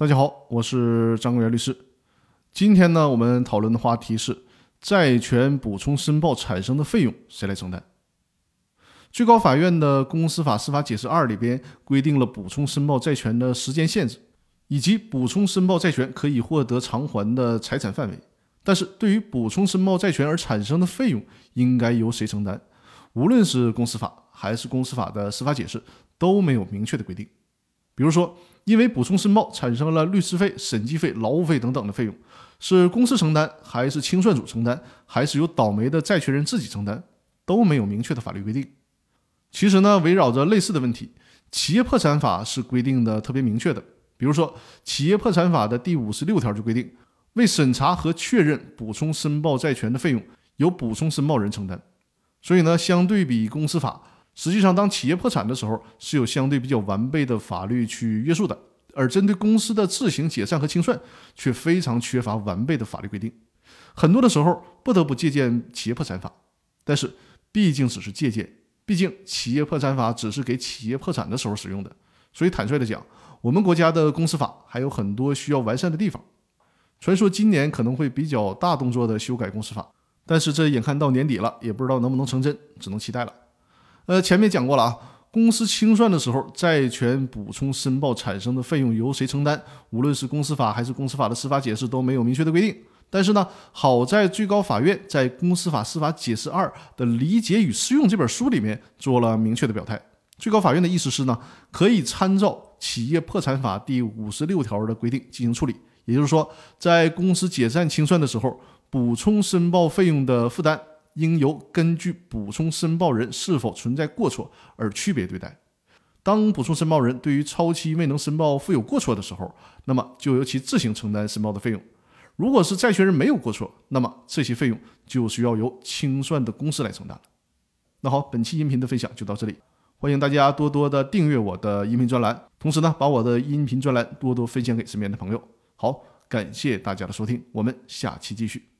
大家好，我是张国元律师。今天呢，我们讨论的话题是债权补充申报产生的费用谁来承担？最高法院的公司法司法解释二里边规定了补充申报债权的时间限制，以及补充申报债权可以获得偿还的财产范围。但是对于补充申报债权而产生的费用，应该由谁承担？无论是公司法还是公司法的司法解释都没有明确的规定。比如说，因为补充申报产生了律师费、审计费、劳务费等等的费用，是公司承担，还是清算组承担，还是由倒霉的债权人自己承担，都没有明确的法律规定。其实呢，围绕着类似的问题，企业破产法是规定的特别明确的。比如说，企业破产法的第五十六条就规定，为审查和确认补充申报债权的费用，由补充申报人承担。所以呢，相对比公司法。实际上，当企业破产的时候，是有相对比较完备的法律去约束的；而针对公司的自行解散和清算，却非常缺乏完备的法律规定。很多的时候不得不借鉴企业破产法，但是毕竟只是借鉴，毕竟企业破产法只是给企业破产的时候使用的。所以坦率的讲，我们国家的公司法还有很多需要完善的地方。传说今年可能会比较大动作的修改公司法，但是这眼看到年底了，也不知道能不能成真，只能期待了。呃，前面讲过了啊，公司清算的时候，债权补充申报产生的费用由谁承担？无论是公司法还是公司法的司法解释都没有明确的规定。但是呢，好在最高法院在《公司法司法解释二》的理解与适用这本书里面做了明确的表态。最高法院的意思是呢，可以参照企业破产法第五十六条的规定进行处理。也就是说，在公司解散清算的时候，补充申报费用的负担。应由根据补充申报人是否存在过错而区别对待。当补充申报人对于超期未能申报负有过错的时候，那么就由其自行承担申报的费用。如果是债权人没有过错，那么这些费用就需要由清算的公司来承担。那好，本期音频的分享就到这里，欢迎大家多多的订阅我的音频专栏，同时呢，把我的音频专栏多多分享给身边的朋友。好，感谢大家的收听，我们下期继续。